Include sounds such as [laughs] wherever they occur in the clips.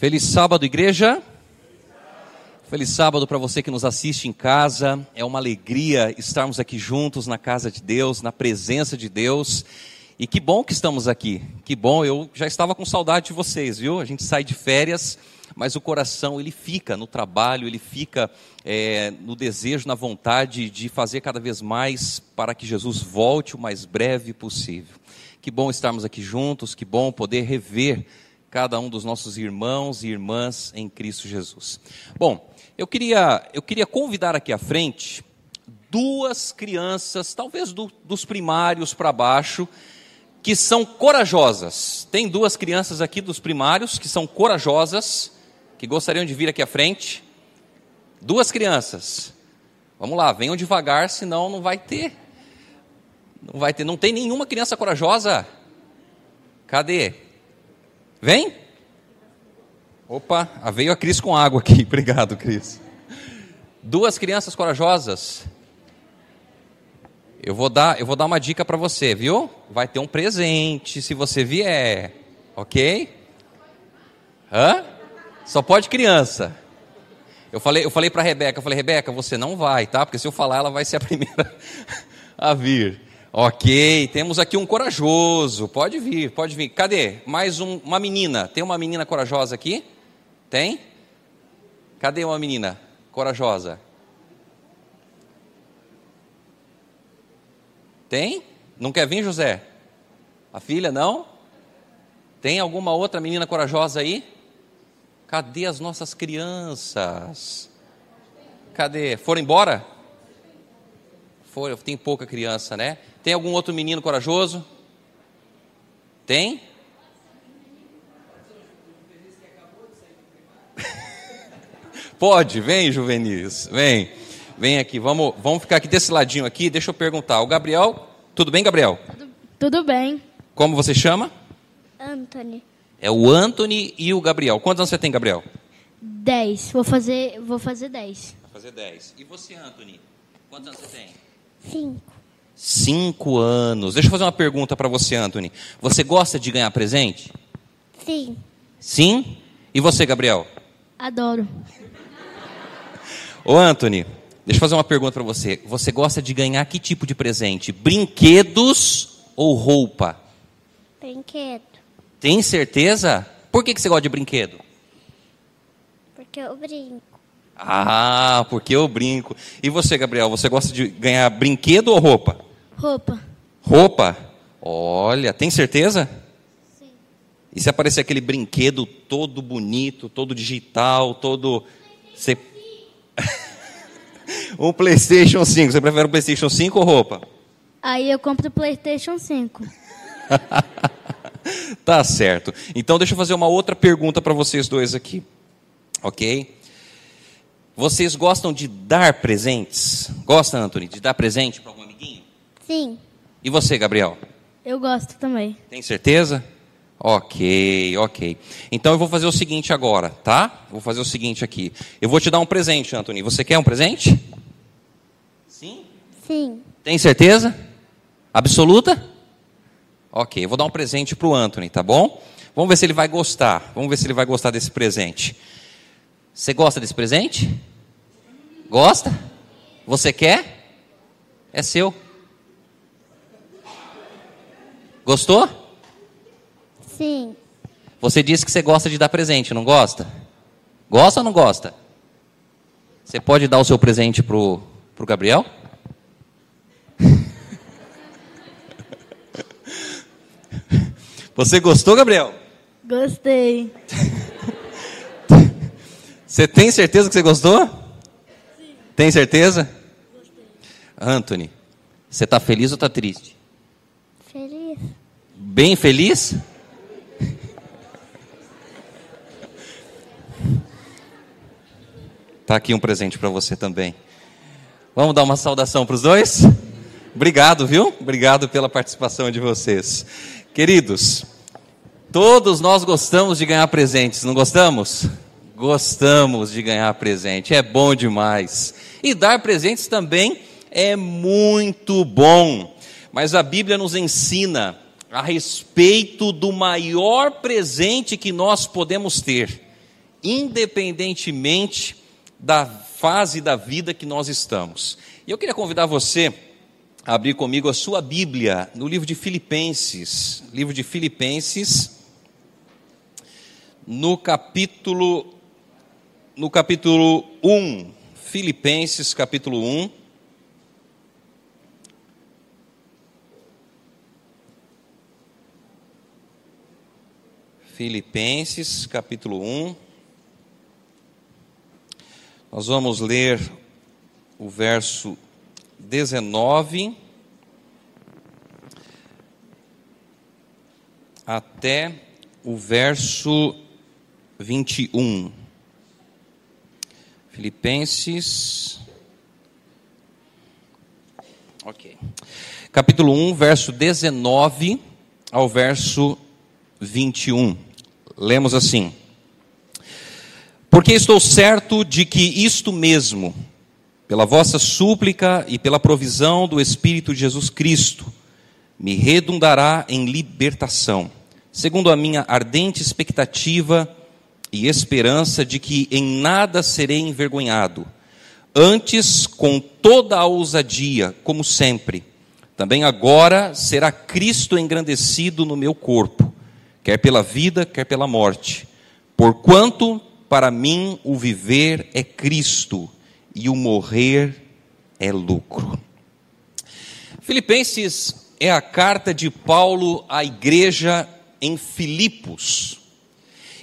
Feliz sábado, igreja. Feliz sábado para você que nos assiste em casa. É uma alegria estarmos aqui juntos na casa de Deus, na presença de Deus. E que bom que estamos aqui. Que bom, eu já estava com saudade de vocês, viu? A gente sai de férias, mas o coração ele fica no trabalho, ele fica é, no desejo, na vontade de fazer cada vez mais para que Jesus volte o mais breve possível. Que bom estarmos aqui juntos, que bom poder rever cada um dos nossos irmãos e irmãs em Cristo Jesus. Bom, eu queria, eu queria convidar aqui à frente duas crianças, talvez do, dos primários para baixo, que são corajosas. Tem duas crianças aqui dos primários que são corajosas, que gostariam de vir aqui à frente. Duas crianças. Vamos lá, venham devagar, senão não vai ter. Não vai ter, não tem nenhuma criança corajosa. Cadê? Vem? Opa, veio a Cris com água aqui. [laughs] Obrigado, Cris. Duas crianças corajosas. Eu vou dar, eu vou dar uma dica para você, viu? Vai ter um presente se você vier, ok? Hã? Só pode criança. Eu falei, eu falei para Rebeca, eu falei, Rebeca, você não vai, tá? Porque se eu falar, ela vai ser a [laughs] primeira a vir. Ok, temos aqui um corajoso. Pode vir, pode vir. Cadê? Mais um, uma menina. Tem uma menina corajosa aqui? Tem? Cadê uma menina corajosa? Tem? Não quer vir, José? A filha não? Tem alguma outra menina corajosa aí? Cadê as nossas crianças? Cadê? Foram embora? Foram, tem pouca criança, né? Tem algum outro menino corajoso? Tem? [laughs] Pode, vem, Juvenis, vem. Vem aqui, vamos, vamos ficar aqui desse ladinho aqui. Deixa eu perguntar. O Gabriel, tudo bem, Gabriel? Tudo, tudo bem. Como você chama? Anthony. É o Anthony e o Gabriel. Quantos anos você tem, Gabriel? Dez. Vou fazer, vou fazer dez. Vai fazer dez. E você, Anthony? Quantos anos você tem? Cinco. Cinco anos. Deixa eu fazer uma pergunta para você, Anthony. Você gosta de ganhar presente? Sim. Sim? E você, Gabriel? Adoro. Ô, Anthony, deixa eu fazer uma pergunta para você. Você gosta de ganhar que tipo de presente? Brinquedos ou roupa? Brinquedo. Tem certeza? Por que, que você gosta de brinquedo? Porque eu brinco. Ah, porque eu brinco. E você, Gabriel, você gosta de ganhar brinquedo ou roupa? Roupa. Roupa? Olha, tem certeza? Sim. E se aparecer aquele brinquedo todo bonito, todo digital, todo. Você... [laughs] um PlayStation 5. Você prefere um PlayStation 5 ou roupa? Aí eu compro o PlayStation 5. [laughs] tá certo. Então deixa eu fazer uma outra pergunta para vocês dois aqui. Ok? Vocês gostam de dar presentes? Gosta, Anthony, de dar presente para algum amiguinho? Sim. E você, Gabriel? Eu gosto também. Tem certeza? Ok, ok. Então eu vou fazer o seguinte agora, tá? Vou fazer o seguinte aqui. Eu vou te dar um presente, Anthony. Você quer um presente? Sim? Sim. Tem certeza? Absoluta? Ok, eu vou dar um presente para o Anthony, tá bom? Vamos ver se ele vai gostar. Vamos ver se ele vai gostar desse presente. Você gosta desse presente? Gosta? Você quer? É seu. Gostou? Sim. Você disse que você gosta de dar presente, não gosta? Gosta ou não gosta? Você pode dar o seu presente pro, pro Gabriel? [laughs] Você gostou, Gabriel? Gostei. [laughs] Você tem certeza que você gostou? Sim. Tem certeza? Gostei. Anthony, você está feliz ou está triste? Feliz. Bem feliz? Tá aqui um presente para você também. Vamos dar uma saudação para os dois? Obrigado, viu? Obrigado pela participação de vocês. Queridos, todos nós gostamos de ganhar presentes, não gostamos? Gostamos de ganhar presente, é bom demais. E dar presentes também é muito bom. Mas a Bíblia nos ensina a respeito do maior presente que nós podemos ter, independentemente da fase da vida que nós estamos. E eu queria convidar você a abrir comigo a sua Bíblia no livro de Filipenses, livro de Filipenses, no capítulo no capítulo 1, Filipenses capítulo 1. Filipenses capítulo 1. Nós vamos ler o verso 19 até o verso 21. Filipenses. Ok. Capítulo 1, verso 19 ao verso 21. Lemos assim: Porque estou certo de que isto mesmo, pela vossa súplica e pela provisão do Espírito de Jesus Cristo, me redundará em libertação, segundo a minha ardente expectativa e esperança de que em nada serei envergonhado. Antes, com toda a ousadia, como sempre, também agora será Cristo engrandecido no meu corpo, quer pela vida, quer pela morte. Porquanto, para mim, o viver é Cristo e o morrer é lucro. Filipenses é a carta de Paulo à igreja em Filipos.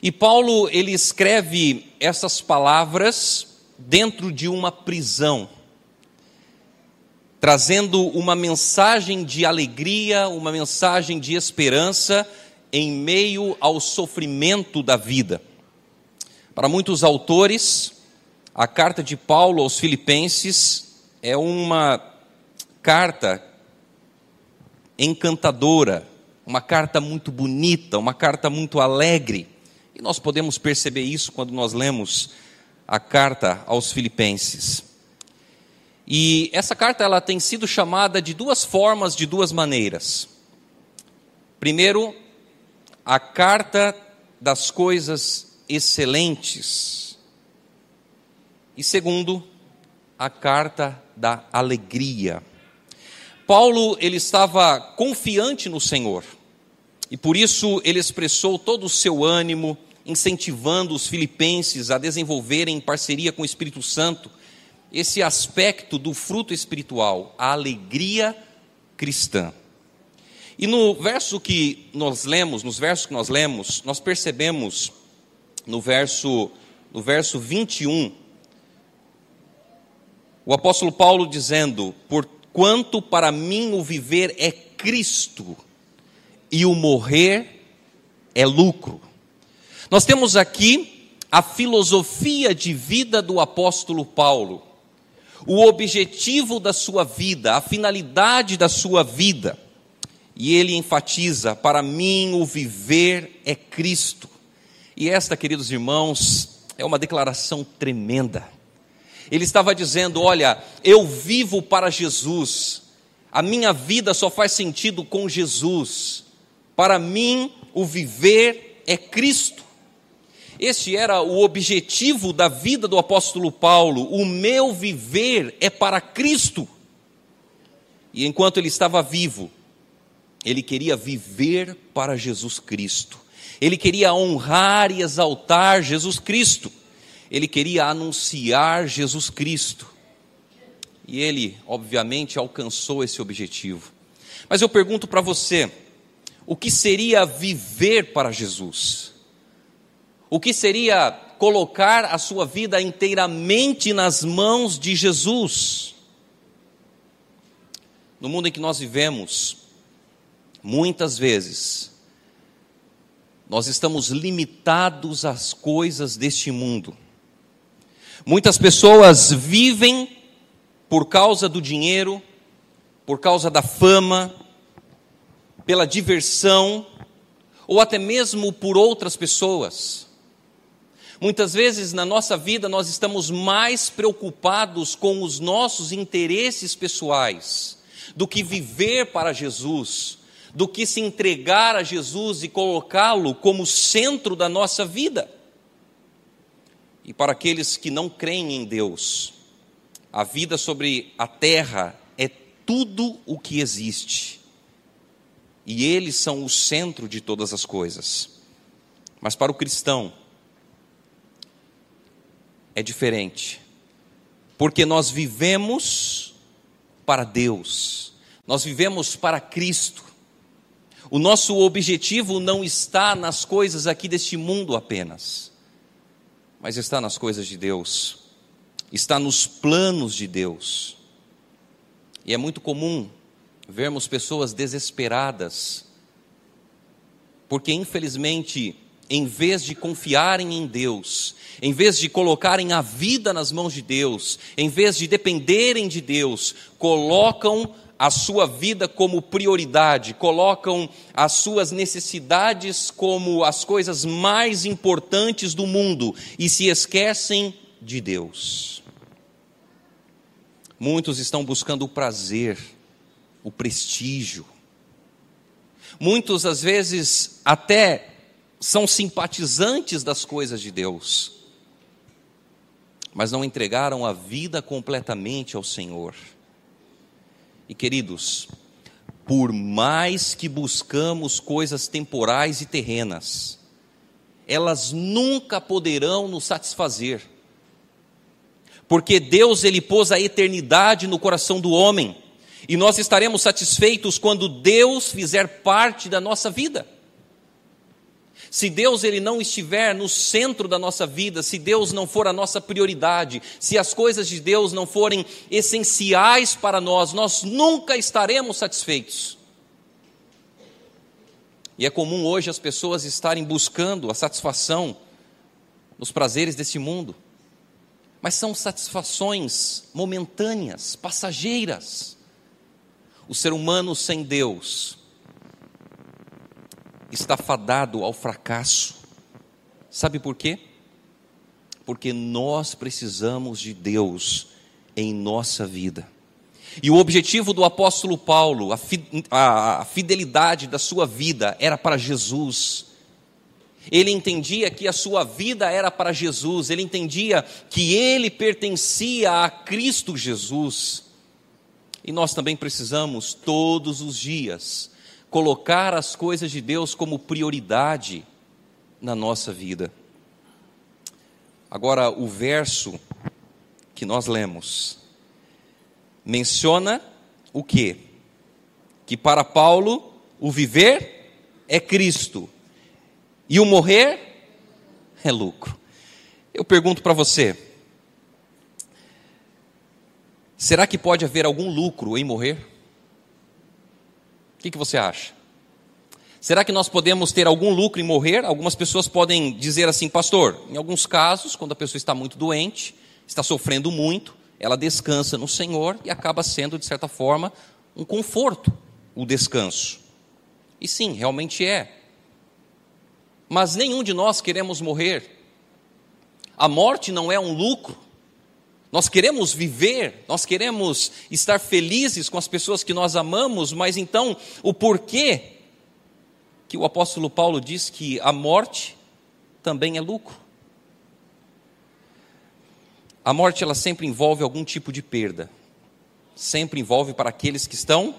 E Paulo ele escreve essas palavras dentro de uma prisão, trazendo uma mensagem de alegria, uma mensagem de esperança em meio ao sofrimento da vida. Para muitos autores, a carta de Paulo aos Filipenses é uma carta encantadora, uma carta muito bonita, uma carta muito alegre e nós podemos perceber isso quando nós lemos a carta aos Filipenses. E essa carta ela tem sido chamada de duas formas, de duas maneiras. Primeiro, a carta das coisas excelentes. E segundo, a carta da alegria. Paulo ele estava confiante no Senhor. E por isso ele expressou todo o seu ânimo, incentivando os filipenses a desenvolverem em parceria com o Espírito Santo esse aspecto do fruto espiritual, a alegria cristã. E no verso que nós lemos, nos versos que nós lemos, nós percebemos no verso no verso 21 o apóstolo Paulo dizendo: "Porquanto para mim o viver é Cristo e o morrer é lucro". Nós temos aqui a filosofia de vida do apóstolo Paulo, o objetivo da sua vida, a finalidade da sua vida. E ele enfatiza: para mim o viver é Cristo. E esta, queridos irmãos, é uma declaração tremenda. Ele estava dizendo: Olha, eu vivo para Jesus, a minha vida só faz sentido com Jesus. Para mim, o viver é Cristo. Este era o objetivo da vida do apóstolo Paulo. O meu viver é para Cristo. E enquanto ele estava vivo, ele queria viver para Jesus Cristo. Ele queria honrar e exaltar Jesus Cristo. Ele queria anunciar Jesus Cristo. E ele, obviamente, alcançou esse objetivo. Mas eu pergunto para você: o que seria viver para Jesus? O que seria colocar a sua vida inteiramente nas mãos de Jesus? No mundo em que nós vivemos, muitas vezes, nós estamos limitados às coisas deste mundo. Muitas pessoas vivem por causa do dinheiro, por causa da fama, pela diversão, ou até mesmo por outras pessoas. Muitas vezes na nossa vida nós estamos mais preocupados com os nossos interesses pessoais do que viver para Jesus, do que se entregar a Jesus e colocá-lo como centro da nossa vida. E para aqueles que não creem em Deus, a vida sobre a terra é tudo o que existe. E eles são o centro de todas as coisas. Mas para o cristão, é diferente. Porque nós vivemos para Deus, nós vivemos para Cristo. O nosso objetivo não está nas coisas aqui deste mundo apenas, mas está nas coisas de Deus, está nos planos de Deus. E é muito comum vermos pessoas desesperadas, porque infelizmente, em vez de confiarem em Deus, em vez de colocarem a vida nas mãos de Deus, em vez de dependerem de Deus, colocam a sua vida como prioridade, colocam as suas necessidades como as coisas mais importantes do mundo e se esquecem de Deus. Muitos estão buscando o prazer, o prestígio. Muitos, às vezes, até são simpatizantes das coisas de Deus, mas não entregaram a vida completamente ao Senhor. E queridos, por mais que buscamos coisas temporais e terrenas, elas nunca poderão nos satisfazer. Porque Deus ele pôs a eternidade no coração do homem, e nós estaremos satisfeitos quando Deus fizer parte da nossa vida. Se Deus ele não estiver no centro da nossa vida, se Deus não for a nossa prioridade, se as coisas de Deus não forem essenciais para nós, nós nunca estaremos satisfeitos. E é comum hoje as pessoas estarem buscando a satisfação nos prazeres desse mundo, mas são satisfações momentâneas, passageiras. O ser humano sem Deus, está fadado ao fracasso. Sabe por quê? Porque nós precisamos de Deus em nossa vida. E o objetivo do apóstolo Paulo, a fidelidade da sua vida, era para Jesus. Ele entendia que a sua vida era para Jesus, ele entendia que ele pertencia a Cristo Jesus. E nós também precisamos, todos os dias, colocar as coisas de Deus como prioridade na nossa vida. Agora, o verso que nós lemos menciona o que? Que para Paulo o viver é Cristo e o morrer é lucro. Eu pergunto para você: será que pode haver algum lucro em morrer? O que, que você acha? Será que nós podemos ter algum lucro em morrer? Algumas pessoas podem dizer assim, pastor, em alguns casos, quando a pessoa está muito doente, está sofrendo muito, ela descansa no Senhor e acaba sendo, de certa forma, um conforto o descanso. E sim, realmente é. Mas nenhum de nós queremos morrer. A morte não é um lucro, nós queremos viver, nós queremos estar felizes com as pessoas que nós amamos, mas então o porquê que o apóstolo Paulo diz que a morte também é lucro? A morte ela sempre envolve algum tipo de perda. Sempre envolve para aqueles que estão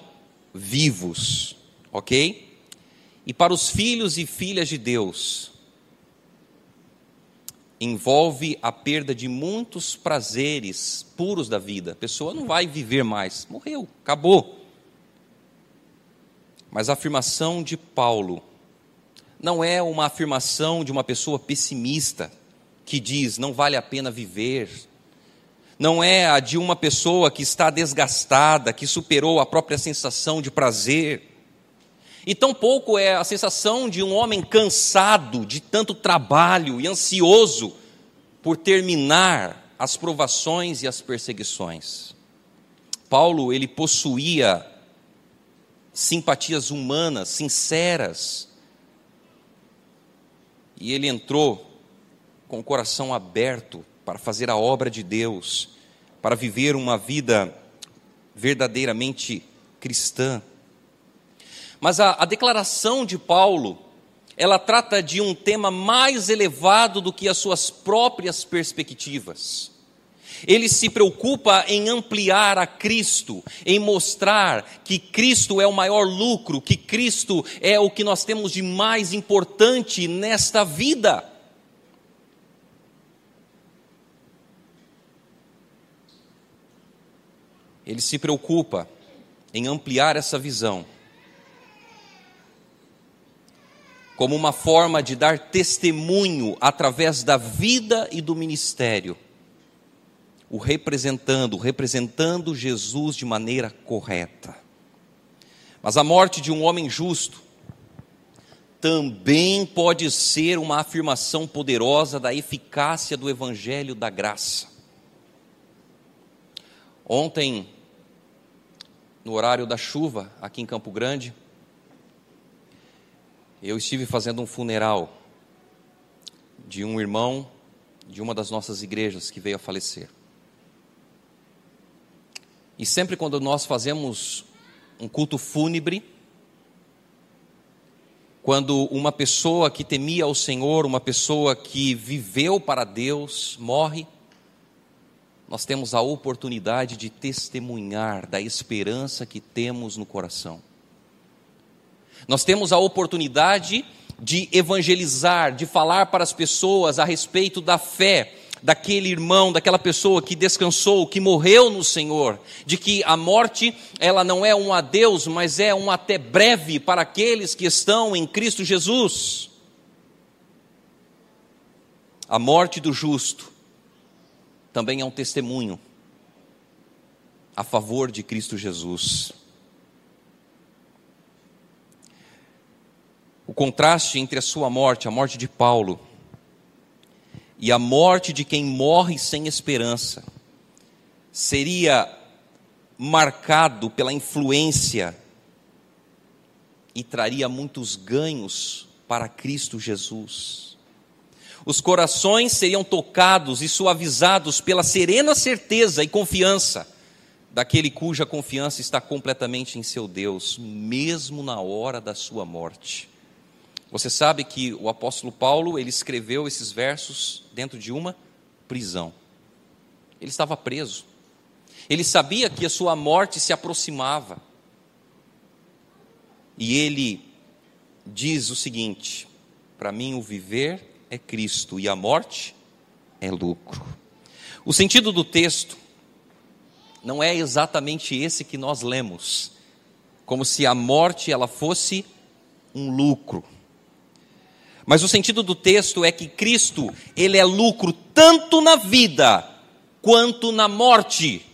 vivos, OK? E para os filhos e filhas de Deus, envolve a perda de muitos prazeres puros da vida. A pessoa não vai viver mais, morreu, acabou. Mas a afirmação de Paulo não é uma afirmação de uma pessoa pessimista que diz não vale a pena viver. Não é a de uma pessoa que está desgastada, que superou a própria sensação de prazer. E tampouco é a sensação de um homem cansado de tanto trabalho e ansioso por terminar as provações e as perseguições. Paulo, ele possuía simpatias humanas, sinceras. E ele entrou com o coração aberto para fazer a obra de Deus, para viver uma vida verdadeiramente cristã. Mas a, a declaração de Paulo ela trata de um tema mais elevado do que as suas próprias perspectivas. Ele se preocupa em ampliar a Cristo, em mostrar que Cristo é o maior lucro, que Cristo é o que nós temos de mais importante nesta vida. Ele se preocupa em ampliar essa visão, como uma forma de dar testemunho através da vida e do ministério o representando, representando Jesus de maneira correta. Mas a morte de um homem justo também pode ser uma afirmação poderosa da eficácia do evangelho da graça. Ontem, no horário da chuva, aqui em Campo Grande, eu estive fazendo um funeral de um irmão de uma das nossas igrejas que veio a falecer. E sempre quando nós fazemos um culto fúnebre, quando uma pessoa que temia ao Senhor, uma pessoa que viveu para Deus, morre, nós temos a oportunidade de testemunhar da esperança que temos no coração. Nós temos a oportunidade de evangelizar, de falar para as pessoas a respeito da fé, daquele irmão, daquela pessoa que descansou, que morreu no Senhor, de que a morte, ela não é um adeus, mas é um até breve para aqueles que estão em Cristo Jesus. A morte do justo também é um testemunho a favor de Cristo Jesus. O contraste entre a sua morte, a morte de Paulo, e a morte de quem morre sem esperança seria marcado pela influência e traria muitos ganhos para Cristo Jesus. Os corações seriam tocados e suavizados pela serena certeza e confiança daquele cuja confiança está completamente em seu Deus, mesmo na hora da sua morte. Você sabe que o apóstolo Paulo, ele escreveu esses versos dentro de uma prisão. Ele estava preso. Ele sabia que a sua morte se aproximava. E ele diz o seguinte: para mim o viver é Cristo e a morte é lucro. O sentido do texto não é exatamente esse que nós lemos, como se a morte ela fosse um lucro. Mas o sentido do texto é que Cristo, ele é lucro tanto na vida quanto na morte.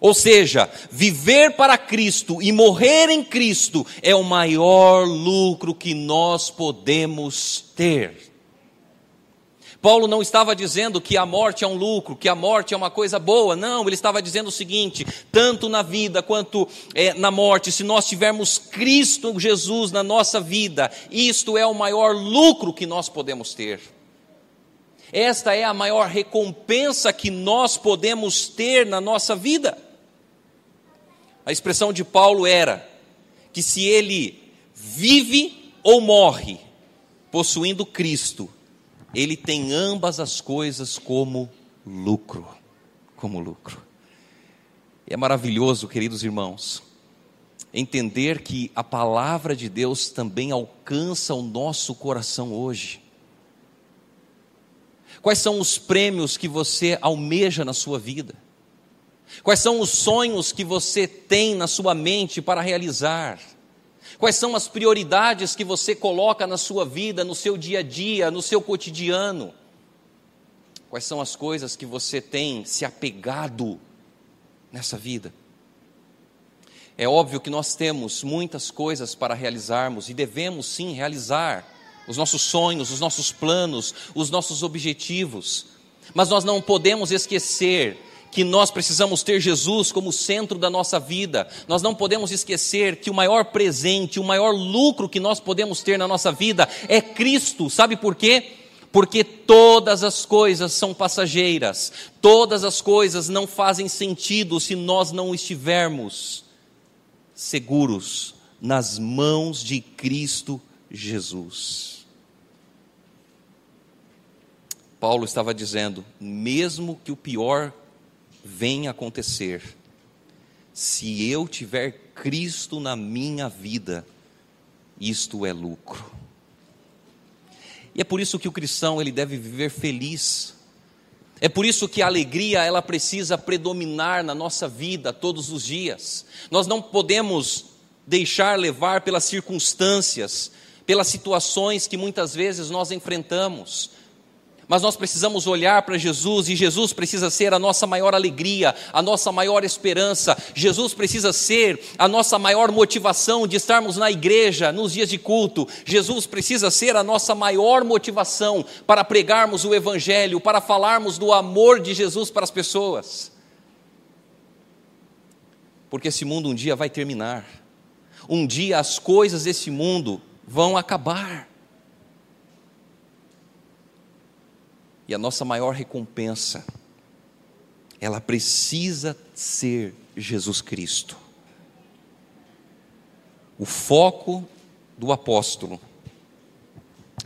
Ou seja, viver para Cristo e morrer em Cristo é o maior lucro que nós podemos ter. Paulo não estava dizendo que a morte é um lucro, que a morte é uma coisa boa. Não, ele estava dizendo o seguinte: tanto na vida quanto é, na morte, se nós tivermos Cristo Jesus na nossa vida, isto é o maior lucro que nós podemos ter. Esta é a maior recompensa que nós podemos ter na nossa vida. A expressão de Paulo era que se ele vive ou morre possuindo Cristo, ele tem ambas as coisas como lucro, como lucro. E é maravilhoso, queridos irmãos, entender que a palavra de Deus também alcança o nosso coração hoje. Quais são os prêmios que você almeja na sua vida? Quais são os sonhos que você tem na sua mente para realizar? Quais são as prioridades que você coloca na sua vida, no seu dia a dia, no seu cotidiano? Quais são as coisas que você tem se apegado nessa vida? É óbvio que nós temos muitas coisas para realizarmos e devemos sim realizar os nossos sonhos, os nossos planos, os nossos objetivos, mas nós não podemos esquecer que nós precisamos ter Jesus como centro da nossa vida. Nós não podemos esquecer que o maior presente, o maior lucro que nós podemos ter na nossa vida é Cristo. Sabe por quê? Porque todas as coisas são passageiras, todas as coisas não fazem sentido se nós não estivermos seguros nas mãos de Cristo Jesus. Paulo estava dizendo: mesmo que o pior venha acontecer, se eu tiver Cristo na minha vida, isto é lucro. E é por isso que o cristão ele deve viver feliz. É por isso que a alegria ela precisa predominar na nossa vida todos os dias. Nós não podemos deixar levar pelas circunstâncias, pelas situações que muitas vezes nós enfrentamos. Mas nós precisamos olhar para Jesus e Jesus precisa ser a nossa maior alegria, a nossa maior esperança. Jesus precisa ser a nossa maior motivação de estarmos na igreja nos dias de culto. Jesus precisa ser a nossa maior motivação para pregarmos o Evangelho, para falarmos do amor de Jesus para as pessoas. Porque esse mundo um dia vai terminar, um dia as coisas desse mundo vão acabar. E a nossa maior recompensa, ela precisa ser Jesus Cristo. O foco do apóstolo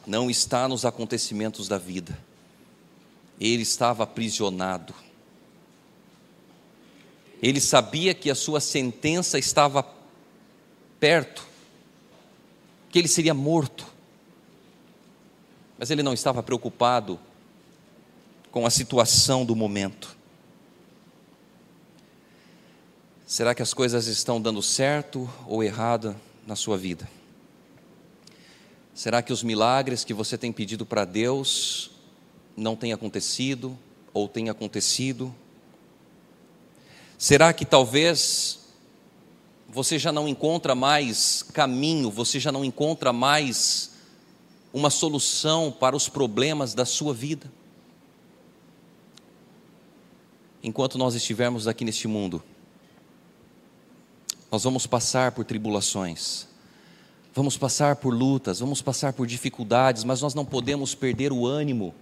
não está nos acontecimentos da vida. Ele estava aprisionado. Ele sabia que a sua sentença estava perto, que ele seria morto. Mas ele não estava preocupado com a situação do momento. Será que as coisas estão dando certo ou errado na sua vida? Será que os milagres que você tem pedido para Deus não têm acontecido ou têm acontecido? Será que talvez você já não encontra mais caminho, você já não encontra mais uma solução para os problemas da sua vida? Enquanto nós estivermos aqui neste mundo, nós vamos passar por tribulações, vamos passar por lutas, vamos passar por dificuldades, mas nós não podemos perder o ânimo.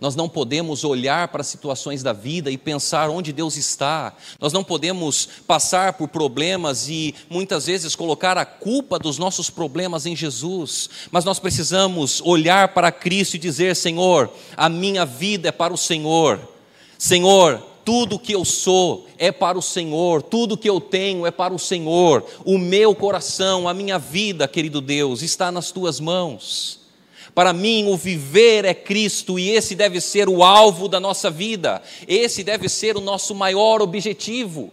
Nós não podemos olhar para as situações da vida e pensar onde Deus está. Nós não podemos passar por problemas e muitas vezes colocar a culpa dos nossos problemas em Jesus. Mas nós precisamos olhar para Cristo e dizer: Senhor, a minha vida é para o Senhor. Senhor, tudo que eu sou é para o Senhor, tudo que eu tenho é para o Senhor, o meu coração, a minha vida, querido Deus, está nas tuas mãos. Para mim, o viver é Cristo e esse deve ser o alvo da nossa vida, esse deve ser o nosso maior objetivo.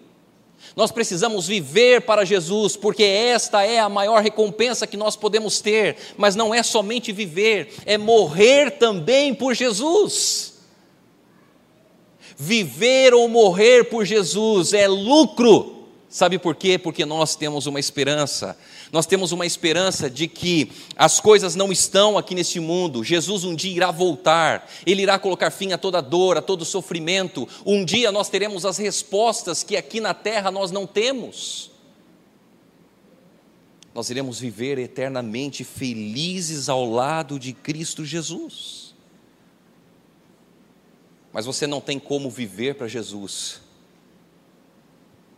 Nós precisamos viver para Jesus, porque esta é a maior recompensa que nós podemos ter, mas não é somente viver, é morrer também por Jesus. Viver ou morrer por Jesus é lucro. Sabe por quê? Porque nós temos uma esperança. Nós temos uma esperança de que as coisas não estão aqui neste mundo. Jesus um dia irá voltar. Ele irá colocar fim a toda dor, a todo sofrimento. Um dia nós teremos as respostas que aqui na terra nós não temos. Nós iremos viver eternamente felizes ao lado de Cristo Jesus mas você não tem como viver para Jesus.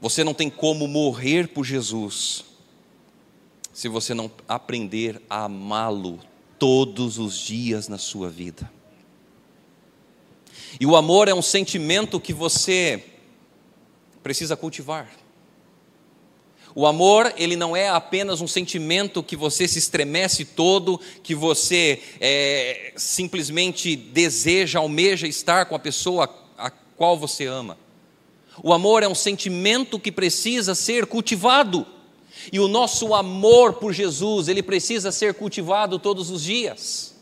Você não tem como morrer por Jesus se você não aprender a amá-lo todos os dias na sua vida. E o amor é um sentimento que você precisa cultivar. O amor, ele não é apenas um sentimento que você se estremece todo, que você é, simplesmente deseja, almeja estar com a pessoa a qual você ama. O amor é um sentimento que precisa ser cultivado. E o nosso amor por Jesus, ele precisa ser cultivado todos os dias.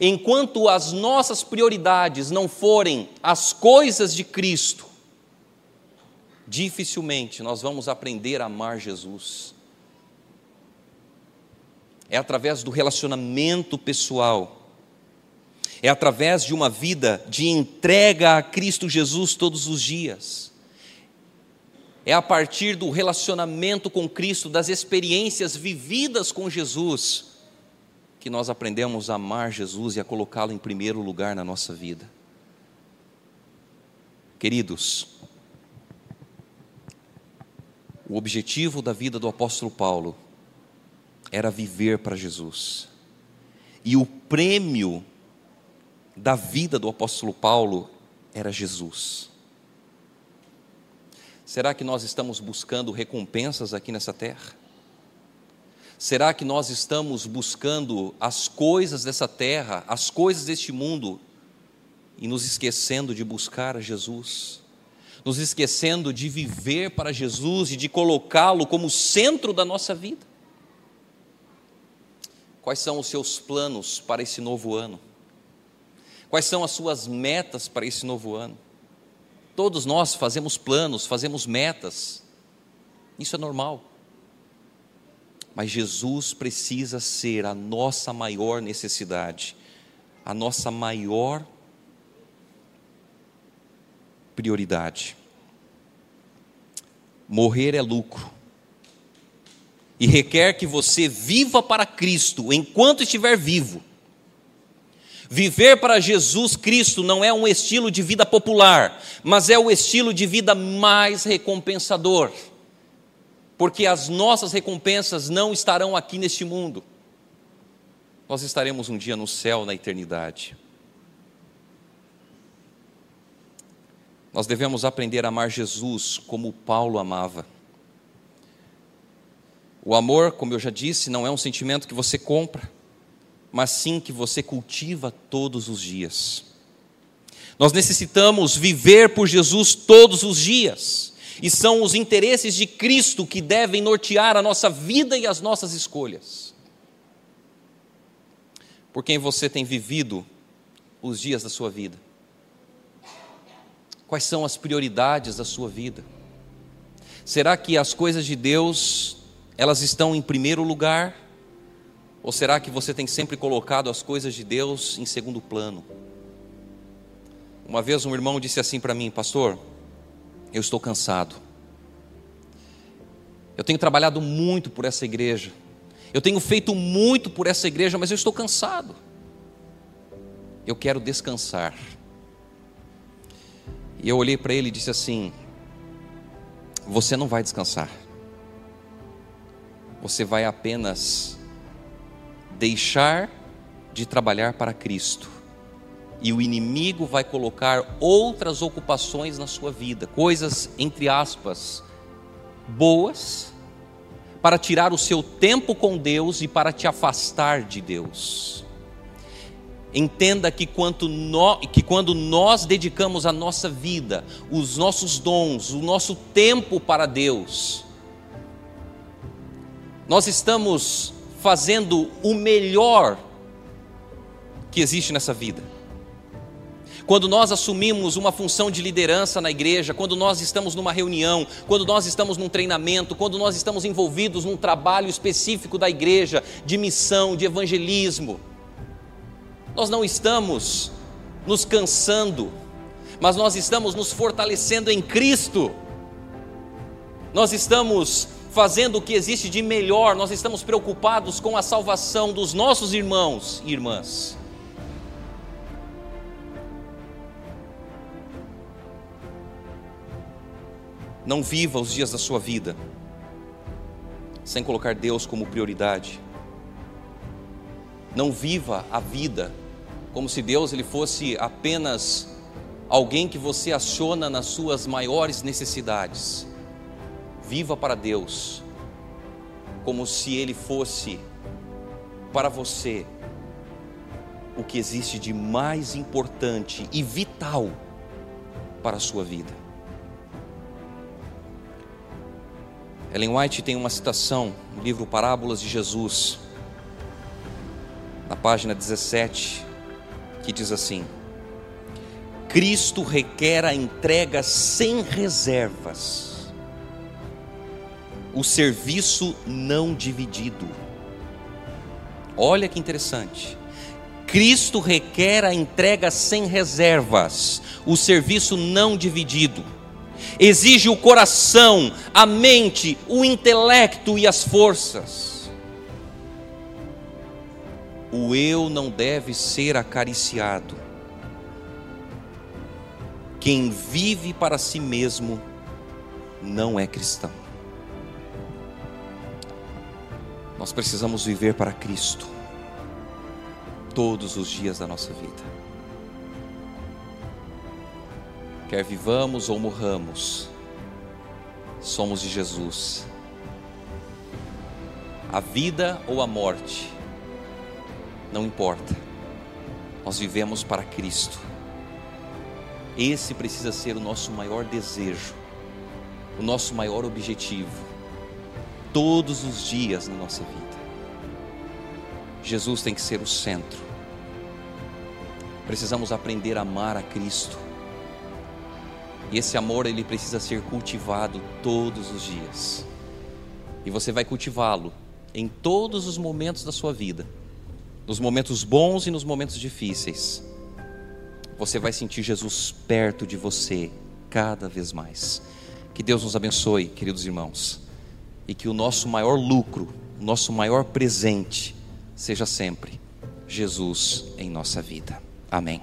Enquanto as nossas prioridades não forem as coisas de Cristo, dificilmente nós vamos aprender a amar Jesus. É através do relacionamento pessoal, é através de uma vida de entrega a Cristo Jesus todos os dias. É a partir do relacionamento com Cristo, das experiências vividas com Jesus, que nós aprendemos a amar Jesus e a colocá-lo em primeiro lugar na nossa vida. Queridos, o objetivo da vida do apóstolo Paulo era viver para Jesus. E o prêmio da vida do apóstolo Paulo era Jesus. Será que nós estamos buscando recompensas aqui nessa terra? Será que nós estamos buscando as coisas dessa terra, as coisas deste mundo, e nos esquecendo de buscar Jesus? Nos esquecendo de viver para Jesus e de colocá-lo como centro da nossa vida? Quais são os seus planos para esse novo ano? Quais são as suas metas para esse novo ano? Todos nós fazemos planos, fazemos metas, isso é normal. Mas Jesus precisa ser a nossa maior necessidade, a nossa maior prioridade. Morrer é lucro. E requer que você viva para Cristo enquanto estiver vivo Viver para Jesus Cristo não é um estilo de vida popular, mas é o estilo de vida mais recompensador. Porque as nossas recompensas não estarão aqui neste mundo. Nós estaremos um dia no céu, na eternidade. Nós devemos aprender a amar Jesus como Paulo amava. O amor, como eu já disse, não é um sentimento que você compra mas sim que você cultiva todos os dias. Nós necessitamos viver por Jesus todos os dias, e são os interesses de Cristo que devem nortear a nossa vida e as nossas escolhas. Por quem você tem vivido os dias da sua vida? Quais são as prioridades da sua vida? Será que as coisas de Deus, elas estão em primeiro lugar? Ou será que você tem sempre colocado as coisas de Deus em segundo plano? Uma vez um irmão disse assim para mim, pastor, eu estou cansado. Eu tenho trabalhado muito por essa igreja. Eu tenho feito muito por essa igreja, mas eu estou cansado. Eu quero descansar. E eu olhei para ele e disse assim: Você não vai descansar. Você vai apenas deixar de trabalhar para Cristo. E o inimigo vai colocar outras ocupações na sua vida, coisas, entre aspas, boas, para tirar o seu tempo com Deus e para te afastar de Deus. Entenda que, no, que, quando nós dedicamos a nossa vida, os nossos dons, o nosso tempo para Deus, nós estamos fazendo o melhor que existe nessa vida. Quando nós assumimos uma função de liderança na igreja, quando nós estamos numa reunião, quando nós estamos num treinamento, quando nós estamos envolvidos num trabalho específico da igreja, de missão, de evangelismo, nós não estamos nos cansando, mas nós estamos nos fortalecendo em Cristo. Nós estamos fazendo o que existe de melhor, nós estamos preocupados com a salvação dos nossos irmãos e irmãs. Não viva os dias da sua vida sem colocar Deus como prioridade. Não viva a vida como se Deus ele fosse apenas alguém que você aciona nas suas maiores necessidades. Viva para Deus, como se Ele fosse para você o que existe de mais importante e vital para a sua vida. Ellen White tem uma citação no livro Parábolas de Jesus, na página 17, que diz assim: Cristo requer a entrega sem reservas o serviço não dividido. Olha que interessante. Cristo requer a entrega sem reservas, o serviço não dividido. Exige o coração, a mente, o intelecto e as forças. O eu não deve ser acariciado. Quem vive para si mesmo não é cristão. Nós precisamos viver para Cristo. todos os dias da nossa vida. Quer vivamos ou morramos, somos de Jesus. A vida ou a morte, não importa, nós vivemos para Cristo. Esse precisa ser o nosso maior desejo, o nosso maior objetivo, todos os dias na nossa vida. Jesus tem que ser o centro. Precisamos aprender a amar a Cristo. E esse amor ele precisa ser cultivado todos os dias. E você vai cultivá-lo em todos os momentos da sua vida, nos momentos bons e nos momentos difíceis. Você vai sentir Jesus perto de você cada vez mais. Que Deus nos abençoe, queridos irmãos, e que o nosso maior lucro, o nosso maior presente, seja sempre Jesus em nossa vida. Amém.